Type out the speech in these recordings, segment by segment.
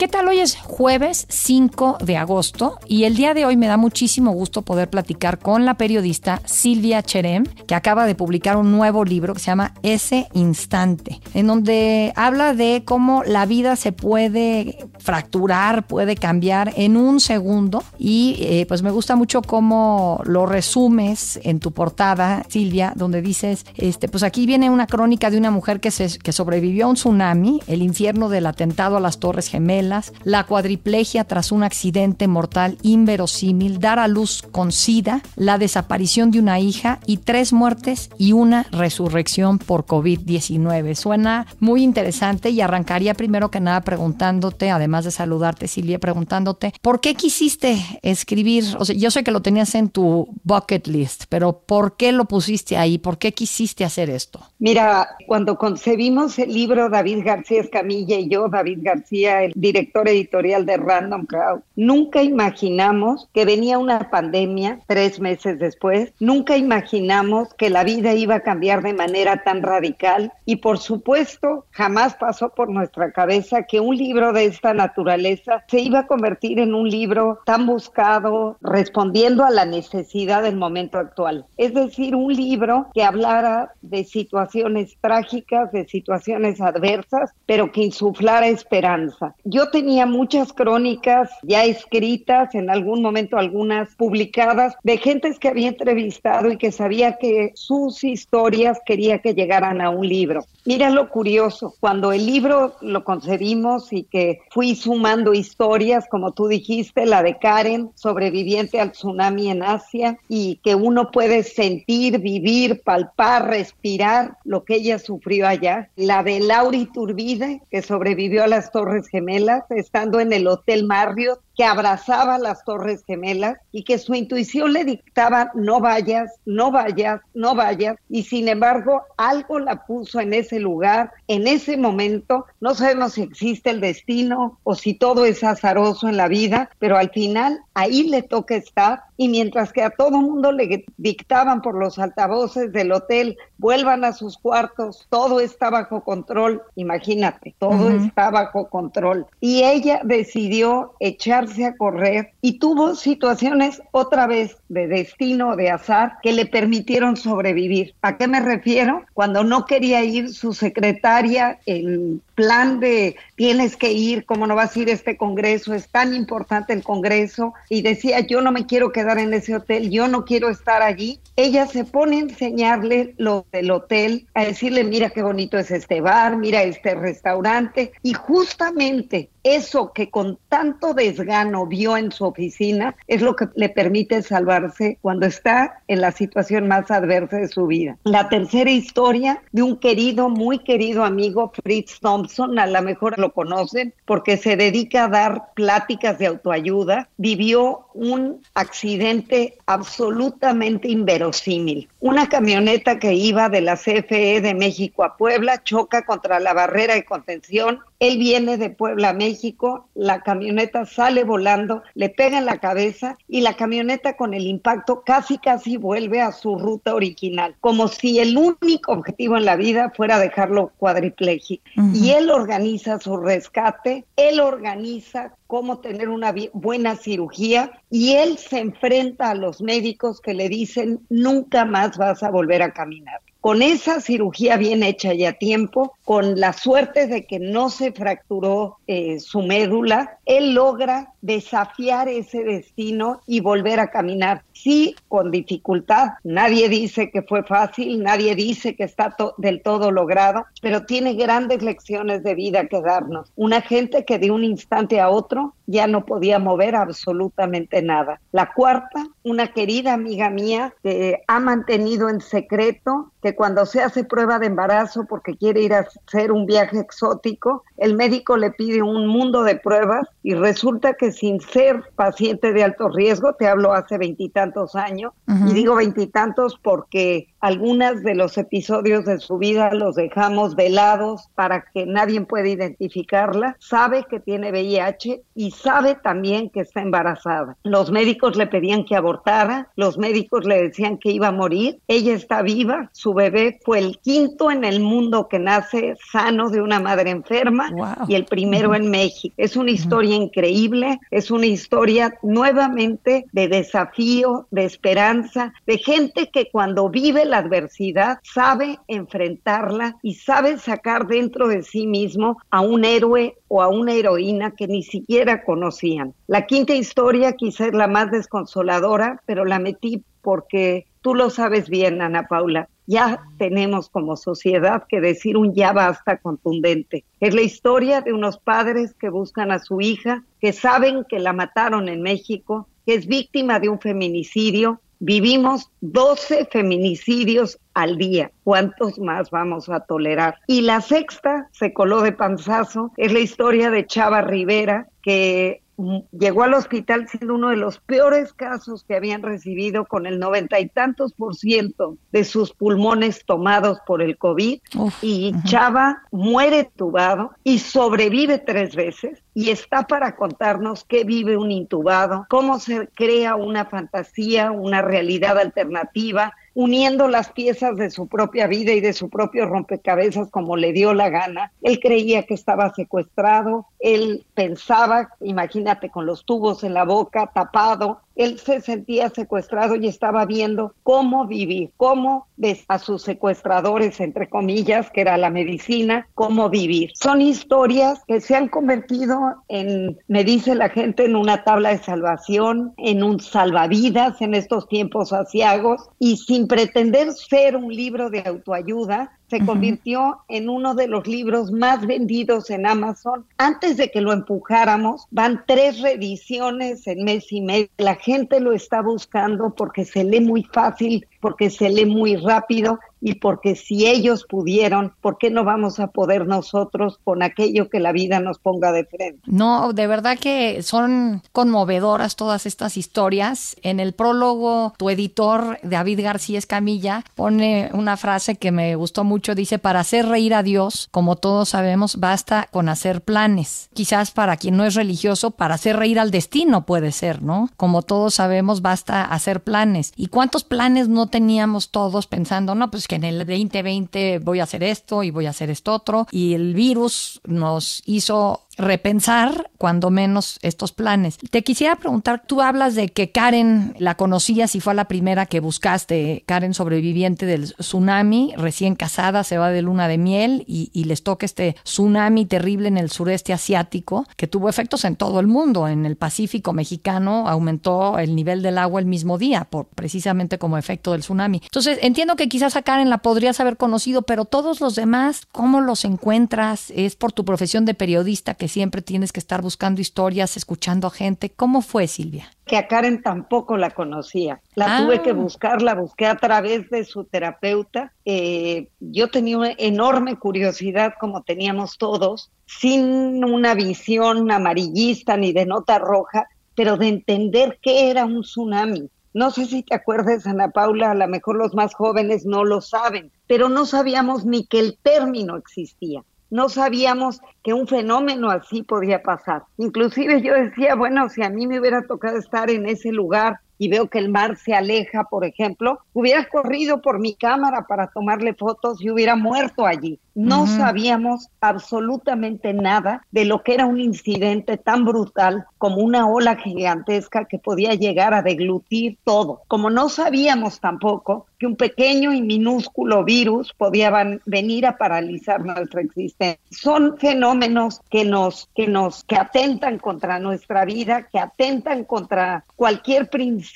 ¿Qué tal? Hoy es jueves 5 de agosto y el día de hoy me da muchísimo gusto poder platicar con la periodista Silvia Cherem, que acaba de publicar un nuevo libro que se llama Ese Instante, en donde habla de cómo la vida se puede fracturar, puede cambiar en un segundo y eh, pues me gusta mucho cómo lo resumes en tu portada, Silvia, donde dices, este, pues aquí viene una crónica de una mujer que, se, que sobrevivió a un tsunami, el infierno del atentado a las Torres Gemelas, la cuadriplegia tras un accidente mortal inverosímil, dar a luz con SIDA, la desaparición de una hija y tres muertes y una resurrección por COVID-19. Suena muy interesante y arrancaría primero que nada preguntándote, además de saludarte, Silvia, preguntándote, ¿por qué quisiste escribir? O sea, yo sé que lo tenías en tu bucket list, pero ¿por qué lo pusiste ahí? ¿Por qué quisiste hacer esto? Mira, cuando concebimos el libro David García Escamilla y yo, David García, el director director editorial de Random Crowd. Nunca imaginamos que venía una pandemia tres meses después. Nunca imaginamos que la vida iba a cambiar de manera tan radical. Y por supuesto, jamás pasó por nuestra cabeza que un libro de esta naturaleza se iba a convertir en un libro tan buscado, respondiendo a la necesidad del momento actual. Es decir, un libro que hablara de situaciones trágicas, de situaciones adversas, pero que insuflara esperanza. Yo tenía muchas crónicas ya escritas, en algún momento algunas publicadas, de gentes que había entrevistado y que sabía que sus historias quería que llegaran a un libro. Mira lo curioso, cuando el libro lo concebimos y que fui sumando historias, como tú dijiste, la de Karen, sobreviviente al tsunami en Asia, y que uno puede sentir, vivir, palpar, respirar lo que ella sufrió allá. La de Lauri Turbide, que sobrevivió a las Torres Gemelas, estando en el Hotel Marriott que abrazaba las Torres Gemelas y que su intuición le dictaba no vayas, no vayas, no vayas y sin embargo algo la puso en ese lugar, en ese momento. No sabemos si existe el destino o si todo es azaroso en la vida, pero al final ahí le toca estar y mientras que a todo mundo le dictaban por los altavoces del hotel vuelvan a sus cuartos, todo está bajo control, imagínate, todo está bajo control. Y ella decidió echarse a correr y tuvo situaciones otra vez de destino, de azar, que le permitieron sobrevivir. ¿A qué me refiero? Cuando no quería ir su secretaria en plan de tienes que ir, ¿cómo no vas a ir a este congreso? Es tan importante el congreso. Y decía, yo no me quiero quedar en ese hotel, yo no quiero estar allí. Ella se pone a enseñarle lo del hotel, a decirle, mira qué bonito es este bar, mira este restaurante. Y justamente eso que con tanto desgano vio en su oficina es lo que le permite salvarse cuando está en la situación más adversa de su vida. La tercera historia de un querido, muy querido amigo, Fritz Thompson, a lo mejor lo conocen porque se dedica a dar pláticas de autoayuda, vivió un accidente absolutamente inverosímil. Una camioneta que iba de la CFE de México a Puebla choca contra la barrera de contención él viene de Puebla, México, la camioneta sale volando, le pega en la cabeza y la camioneta con el impacto casi casi vuelve a su ruta original, como si el único objetivo en la vida fuera dejarlo cuadripléjico. Y él organiza su rescate, él organiza cómo tener una buena cirugía y él se enfrenta a los médicos que le dicen nunca más vas a volver a caminar con esa cirugía bien hecha y a tiempo, con la suerte de que no se fracturó eh, su médula, él logra desafiar ese destino y volver a caminar. Sí, con dificultad. Nadie dice que fue fácil, nadie dice que está del todo logrado, pero tiene grandes lecciones de vida que darnos. Una gente que de un instante a otro ya no podía mover absolutamente nada. La cuarta, una querida amiga mía que ha mantenido en secreto que cuando se hace prueba de embarazo porque quiere ir a ser un viaje exótico, el médico le pide un mundo de pruebas y resulta que sin ser paciente de alto riesgo, te hablo hace veintitantos años, y digo veintitantos porque algunos de los episodios de su vida los dejamos velados para que nadie pueda identificarla, sabe que tiene VIH y sabe también que está embarazada. Los médicos le pedían que abortara, los médicos le decían que iba a morir, ella está viva, su bebé fue el quinto en el mundo que nace sano de una madre enferma y el primero en México. Es una historia increíble, es una historia nuevamente de desafío, de esperanza, de gente que cuando vive la adversidad sabe enfrentarla y sabe sacar dentro de sí mismo a un héroe o a una heroína que ni siquiera conocían. La quinta historia quizá es la más desconsoladora, pero la metí porque tú lo sabes bien, Ana Paula ya tenemos como sociedad que decir un ya basta contundente. Es la historia de unos padres que buscan a su hija, que saben que la mataron en México, que es víctima de un feminicidio. Vivimos 12 feminicidios al día. ¿Cuántos más vamos a tolerar? Y la sexta se coló de panzazo. Es la historia de Chava Rivera, que llegó al hospital siendo uno de los peores casos que habían recibido con el noventa y tantos por ciento de sus pulmones tomados por el COVID. Y Chava muere tubado y sobrevive tres veces. Y está para contarnos qué vive un intubado, cómo se crea una fantasía, una realidad alternativa, uniendo las piezas de su propia vida y de su propio rompecabezas como le dio la gana. Él creía que estaba secuestrado, él pensaba, imagínate, con los tubos en la boca, tapado, él se sentía secuestrado y estaba viendo cómo vivir, cómo a sus secuestradores, entre comillas, que era la medicina, cómo vivir. Son historias que se han convertido en, me dice la gente, en una tabla de salvación, en un salvavidas en estos tiempos asiagos y sin pretender ser un libro de autoayuda, se convirtió en uno de los libros más vendidos en Amazon. Antes de que lo empujáramos, van tres reediciones en mes y medio. La gente lo está buscando porque se lee muy fácil, porque se lee muy rápido y porque si ellos pudieron, ¿por qué no vamos a poder nosotros con aquello que la vida nos ponga de frente? No, de verdad que son conmovedoras todas estas historias. En el prólogo, tu editor, David García Escamilla, pone una frase que me gustó mucho. Dice, para hacer reír a Dios, como todos sabemos, basta con hacer planes. Quizás para quien no es religioso, para hacer reír al destino puede ser, ¿no? Como todos sabemos, basta hacer planes. ¿Y cuántos planes no teníamos todos pensando, no, pues que en el 2020 voy a hacer esto y voy a hacer esto otro. Y el virus nos hizo repensar cuando menos estos planes. Te quisiera preguntar, tú hablas de que Karen la conocías y fue la primera que buscaste, Karen sobreviviente del tsunami, recién casada, se va de luna de miel y, les toca este tsunami terrible en el sureste asiático que tuvo efectos en todo el mundo. En el Pacífico mexicano aumentó el nivel del agua el mismo día, por, precisamente como efecto del tsunami. Entonces, entiendo que quizás a Karen la podrías haber conocido, pero todos los demás, ¿cómo los encuentras? ¿Es por tu profesión de periodista que siempre tienes que estar buscando historias, escuchando a gente. ¿Cómo fue, Silvia? Que a Karen tampoco la conocía. La ah. tuve que buscar, la busqué a través de su terapeuta. Eh, yo tenía una enorme curiosidad, como teníamos todos, sin una visión amarillista ni de nota roja, pero de entender qué era un tsunami. No sé si te acuerdas, Ana Paula, a lo mejor los más jóvenes no lo saben, pero no sabíamos ni que el término existía no sabíamos que un fenómeno así podía pasar. Inclusive yo decía, bueno, si a mí me hubiera tocado estar en ese lugar y veo que el mar se aleja, por ejemplo, hubiera corrido por mi cámara para tomarle fotos y hubiera muerto allí. No sabíamos absolutamente nada de lo que era un incidente tan brutal como una ola gigantesca que podía llegar a deglutir todo. Como no sabíamos tampoco que un pequeño y minúsculo virus podía venir a paralizar nuestra existencia. Son fenómenos que nos, que nos, que atentan contra nuestra vida, que atentan contra cualquier principio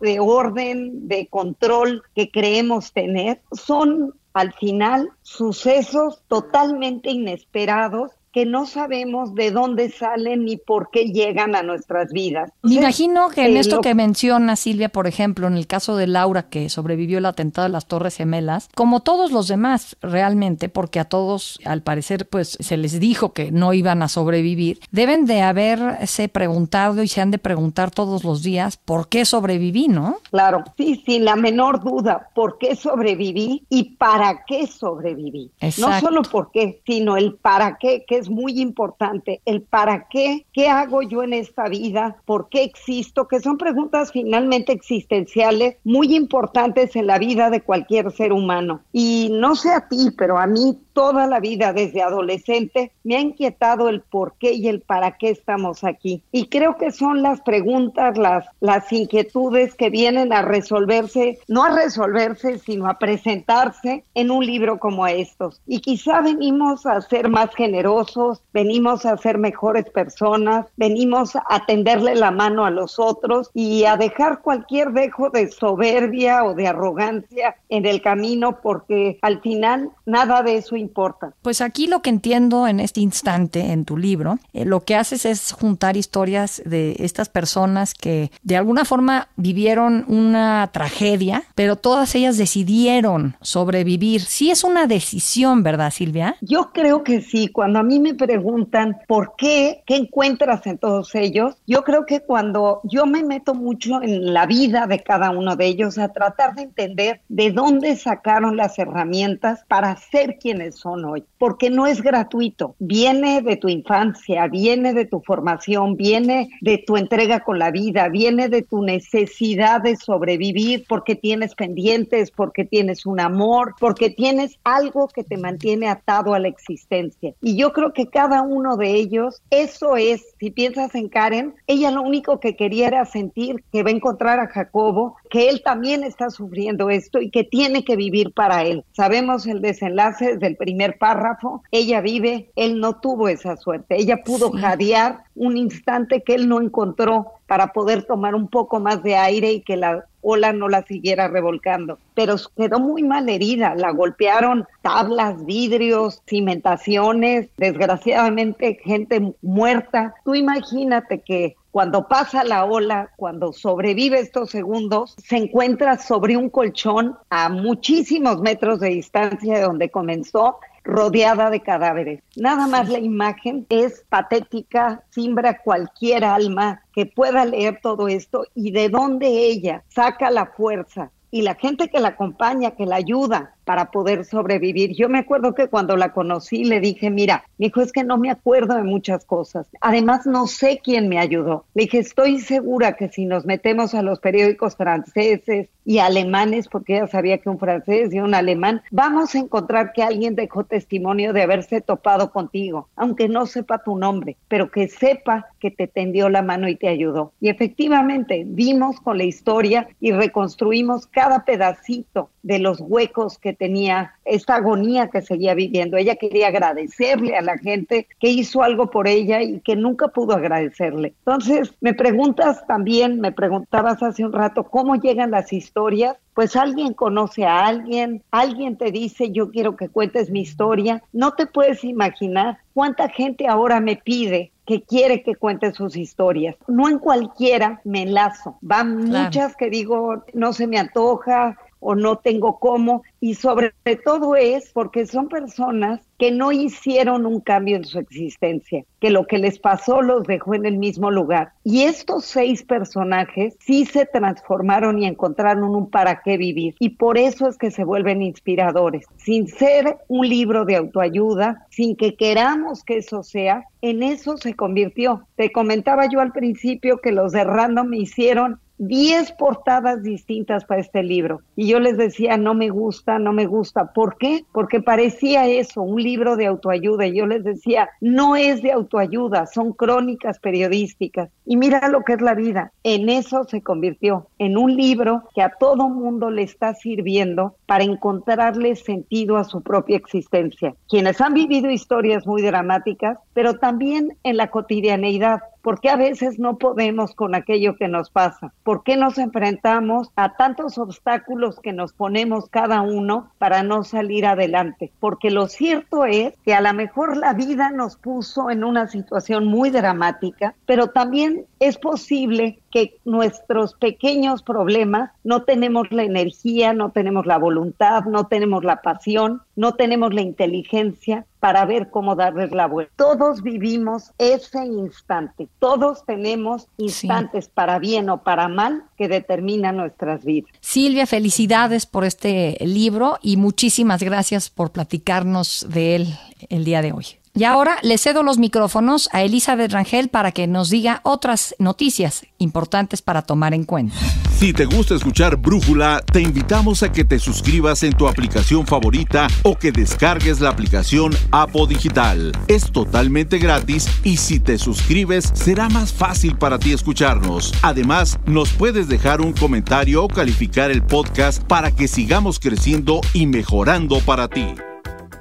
de orden, de control que creemos tener. Son al final sucesos totalmente inesperados que no sabemos de dónde salen ni por qué llegan a nuestras vidas. Me imagino que en esto que menciona Silvia, por ejemplo, en el caso de Laura que sobrevivió el atentado de las Torres Gemelas, como todos los demás realmente, porque a todos al parecer pues se les dijo que no iban a sobrevivir, deben de haberse preguntado y se han de preguntar todos los días por qué sobreviví, ¿no? Claro, sí, sin la menor duda, por qué sobreviví y para qué sobreviví. No solo por qué, sino el para qué, que muy importante. El para qué, qué hago yo en esta vida, por qué existo, que son preguntas finalmente existenciales muy importantes en la vida de cualquier ser humano. Y no sé a ti, pero a mí toda la vida desde adolescente me ha inquietado el por qué y el para qué estamos aquí. Y creo que son las preguntas, las, las inquietudes que vienen a resolverse, no a resolverse, sino a presentarse en un libro como estos. Y quizá venimos a ser más generosos, venimos a ser mejores personas, venimos a tenderle la mano a los otros y a dejar cualquier dejo de soberbia o de arrogancia en el camino porque al final nada de eso importa. Pues aquí lo que entiendo en este instante en tu libro, eh, lo que haces es juntar historias de estas personas que de alguna forma vivieron una tragedia, pero todas ellas decidieron sobrevivir. Sí es una decisión, ¿verdad, Silvia? Yo creo que sí. Cuando a mí me preguntan por qué, qué encuentras en todos ellos, yo creo que cuando yo me meto mucho en la vida de cada uno de ellos, a tratar de entender de dónde sacaron las herramientas para ser quienes son hoy, porque no es gratuito, viene de tu infancia, viene de tu formación, viene de tu entrega con la vida, viene de tu necesidad de sobrevivir porque tienes pendientes, porque tienes un amor, porque tienes algo que te mantiene atado a la existencia. Y yo creo que cada uno de ellos, eso es, si piensas en Karen, ella lo único que quería era sentir que va a encontrar a Jacobo, que él también está sufriendo esto y que tiene que vivir para él. Sabemos el desenlace del primer párrafo, ella vive, él no tuvo esa suerte, ella pudo jadear un instante que él no encontró para poder tomar un poco más de aire y que la ola no la siguiera revolcando. Pero quedó muy mal herida, la golpearon tablas, vidrios, cimentaciones, desgraciadamente gente muerta. Tú imagínate que cuando pasa la ola, cuando sobrevive estos segundos, se encuentra sobre un colchón a muchísimos metros de distancia de donde comenzó rodeada de cadáveres. Nada más la imagen es patética, simbra cualquier alma que pueda leer todo esto y de dónde ella saca la fuerza y la gente que la acompaña, que la ayuda, para poder sobrevivir. Yo me acuerdo que cuando la conocí le dije, mira, me dijo, es que no me acuerdo de muchas cosas. Además, no sé quién me ayudó. Le dije, estoy segura que si nos metemos a los periódicos franceses y alemanes, porque ella sabía que un francés y un alemán, vamos a encontrar que alguien dejó testimonio de haberse topado contigo, aunque no sepa tu nombre, pero que sepa que te tendió la mano y te ayudó. Y efectivamente, vimos con la historia y reconstruimos cada pedacito de los huecos que tenía, esta agonía que seguía viviendo. Ella quería agradecerle a la gente que hizo algo por ella y que nunca pudo agradecerle. Entonces, me preguntas también, me preguntabas hace un rato, ¿cómo llegan las historias? Pues alguien conoce a alguien, alguien te dice, yo quiero que cuentes mi historia. No te puedes imaginar cuánta gente ahora me pide que quiere que cuente sus historias. No en cualquiera me enlazo. Van muchas que digo, no se me antoja, o no tengo cómo. Y sobre todo es porque son personas que no hicieron un cambio en su existencia, que lo que les pasó los dejó en el mismo lugar. Y estos seis personajes sí se transformaron y encontraron un para qué vivir. Y por eso es que se vuelven inspiradores. Sin ser un libro de autoayuda, sin que queramos que eso sea, en eso se convirtió. Te comentaba yo al principio que los de Random hicieron 10 portadas distintas para este libro. Y yo les decía, no me gusta, no me gusta. ¿Por qué? Porque parecía eso, un libro de autoayuda. Y yo les decía, no es de autoayuda, son crónicas periodísticas. Y mira lo que es la vida. En eso se convirtió, en un libro que a todo mundo le está sirviendo para encontrarle sentido a su propia existencia. Quienes han vivido historias muy dramáticas pero también en la cotidianeidad. ¿Por qué a veces no podemos con aquello que nos pasa? ¿Por qué nos enfrentamos a tantos obstáculos que nos ponemos cada uno para no salir adelante? Porque lo cierto es que a lo mejor la vida nos puso en una situación muy dramática, pero también es posible que nuestros pequeños problemas no tenemos la energía, no tenemos la voluntad, no tenemos la pasión, no tenemos la inteligencia para ver cómo darles la vuelta. Todos vivimos ese instante, todos tenemos instantes para bien o para mal que determinan nuestras vidas. Silvia, felicidades por este libro y muchísimas gracias por platicarnos de él el día de hoy. Y ahora le cedo los micrófonos a Elizabeth Rangel para que nos diga otras noticias importantes para tomar en cuenta. Si te gusta escuchar Brújula, te invitamos a que te suscribas en tu aplicación favorita o que descargues la aplicación Apo Digital. Es totalmente gratis y si te suscribes será más fácil para ti escucharnos. Además, nos puedes dejar un comentario o calificar el podcast para que sigamos creciendo y mejorando para ti.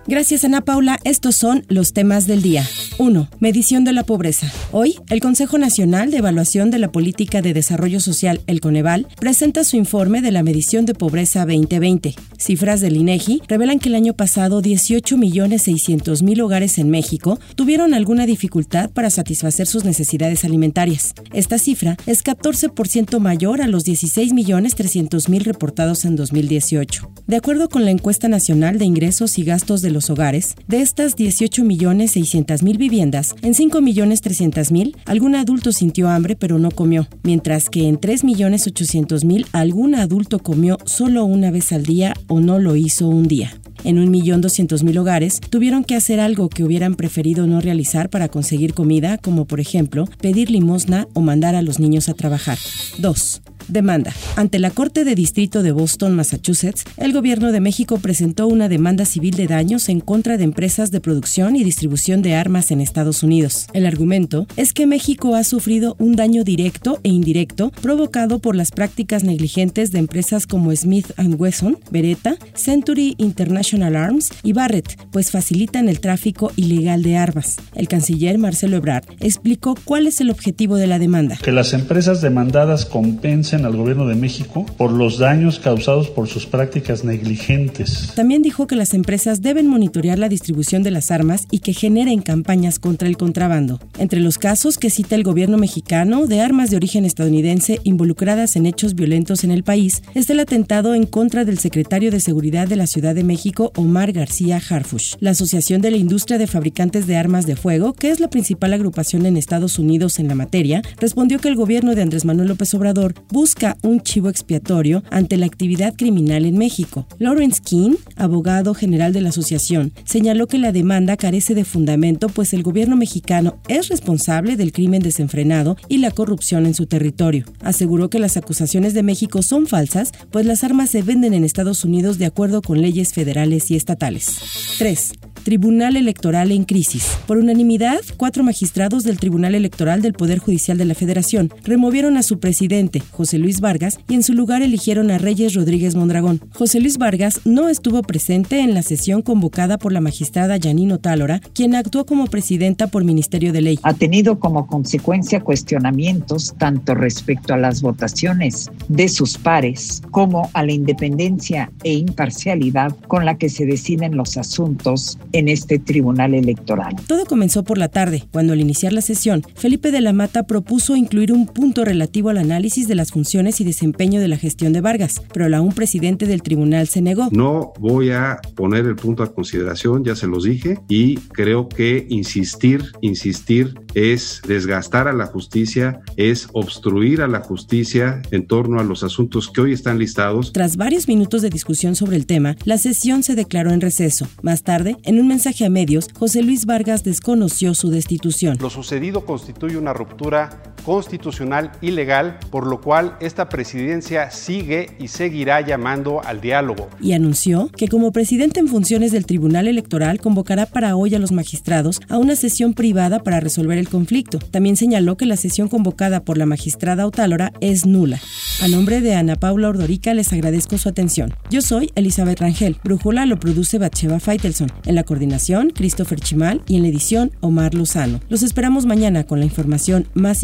Gracias Ana Paula, estos son los temas del día. 1. Medición de la pobreza. Hoy, el Consejo Nacional de Evaluación de la Política de Desarrollo Social, el Coneval, presenta su informe de la medición de pobreza 2020. Cifras del INEGI revelan que el año pasado 18.600.000 hogares en México tuvieron alguna dificultad para satisfacer sus necesidades alimentarias. Esta cifra es 14% mayor a los 16.300.000 reportados en 2018. De acuerdo con la encuesta nacional de ingresos y gastos de los hogares, de estas 18.600.000 viviendas, en 5.300.000 algún adulto sintió hambre pero no comió, mientras que en 3.800.000 algún adulto comió solo una vez al día o no lo hizo un día. En 1.200.000 hogares tuvieron que hacer algo que hubieran preferido no realizar para conseguir comida, como por ejemplo pedir limosna o mandar a los niños a trabajar. 2. Demanda. Ante la Corte de Distrito de Boston, Massachusetts, el gobierno de México presentó una demanda civil de daños en contra de empresas de producción y distribución de armas en Estados Unidos. El argumento es que México ha sufrido un daño directo e indirecto provocado por las prácticas negligentes de empresas como Smith Wesson, Beretta, Century International Arms y Barrett, pues facilitan el tráfico ilegal de armas. El canciller Marcelo Ebrard explicó cuál es el objetivo de la demanda. Que las empresas demandadas compensen al gobierno de México por los daños causados por sus prácticas negligentes. También dijo que las empresas deben monitorear la distribución de las armas y que generen campañas contra el contrabando. Entre los casos que cita el gobierno mexicano de armas de origen estadounidense involucradas en hechos violentos en el país está el atentado en contra del secretario de Seguridad de la Ciudad de México, Omar García Harfush. La Asociación de la Industria de Fabricantes de Armas de Fuego, que es la principal agrupación en Estados Unidos en la materia, respondió que el gobierno de Andrés Manuel López Obrador busca un chivo expiatorio ante la actividad criminal en México. Lawrence King, abogado general de la asociación, señaló que la demanda carece de fundamento pues el gobierno mexicano es responsable del crimen desenfrenado y la corrupción en su territorio. Aseguró que las acusaciones de México son falsas, pues las armas se venden en Estados Unidos de acuerdo con leyes federales y estatales. 3. Tribunal Electoral en crisis. Por unanimidad, cuatro magistrados del Tribunal Electoral del Poder Judicial de la Federación removieron a su presidente, José Luis Vargas, y en su lugar eligieron a Reyes Rodríguez Mondragón. José Luis Vargas no estuvo presente en la sesión convocada por la magistrada Yanino Tálora, quien actuó como presidenta por Ministerio de Ley. Ha tenido como consecuencia cuestionamientos tanto respecto a las votaciones de sus pares como a la independencia e imparcialidad con la que se deciden los asuntos en este tribunal electoral. Todo comenzó por la tarde, cuando al iniciar la sesión, Felipe de la Mata propuso incluir un punto relativo al análisis de las funciones y desempeño de la gestión de Vargas, pero la un presidente del tribunal se negó. No voy a poner el punto a consideración, ya se los dije, y creo que insistir, insistir es desgastar a la justicia, es obstruir a la justicia en torno a los asuntos que hoy están listados. Tras varios minutos de discusión sobre el tema, la sesión se declaró en receso. Más tarde, en un mensaje a medios, José Luis Vargas desconoció su destitución. Lo sucedido constituye una ruptura constitucional y legal, por lo cual esta presidencia sigue y seguirá llamando al diálogo. Y anunció que como presidente en funciones del Tribunal Electoral convocará para hoy a los magistrados a una sesión privada para resolver el conflicto. También señaló que la sesión convocada por la magistrada Otálora es nula. A nombre de Ana Paula Ordorica les agradezco su atención. Yo soy Elizabeth Rangel. Brújula lo produce Batsheva Feitelson. En la coordinación, Christopher Chimal y en la edición, Omar Lozano. Los esperamos mañana con la información más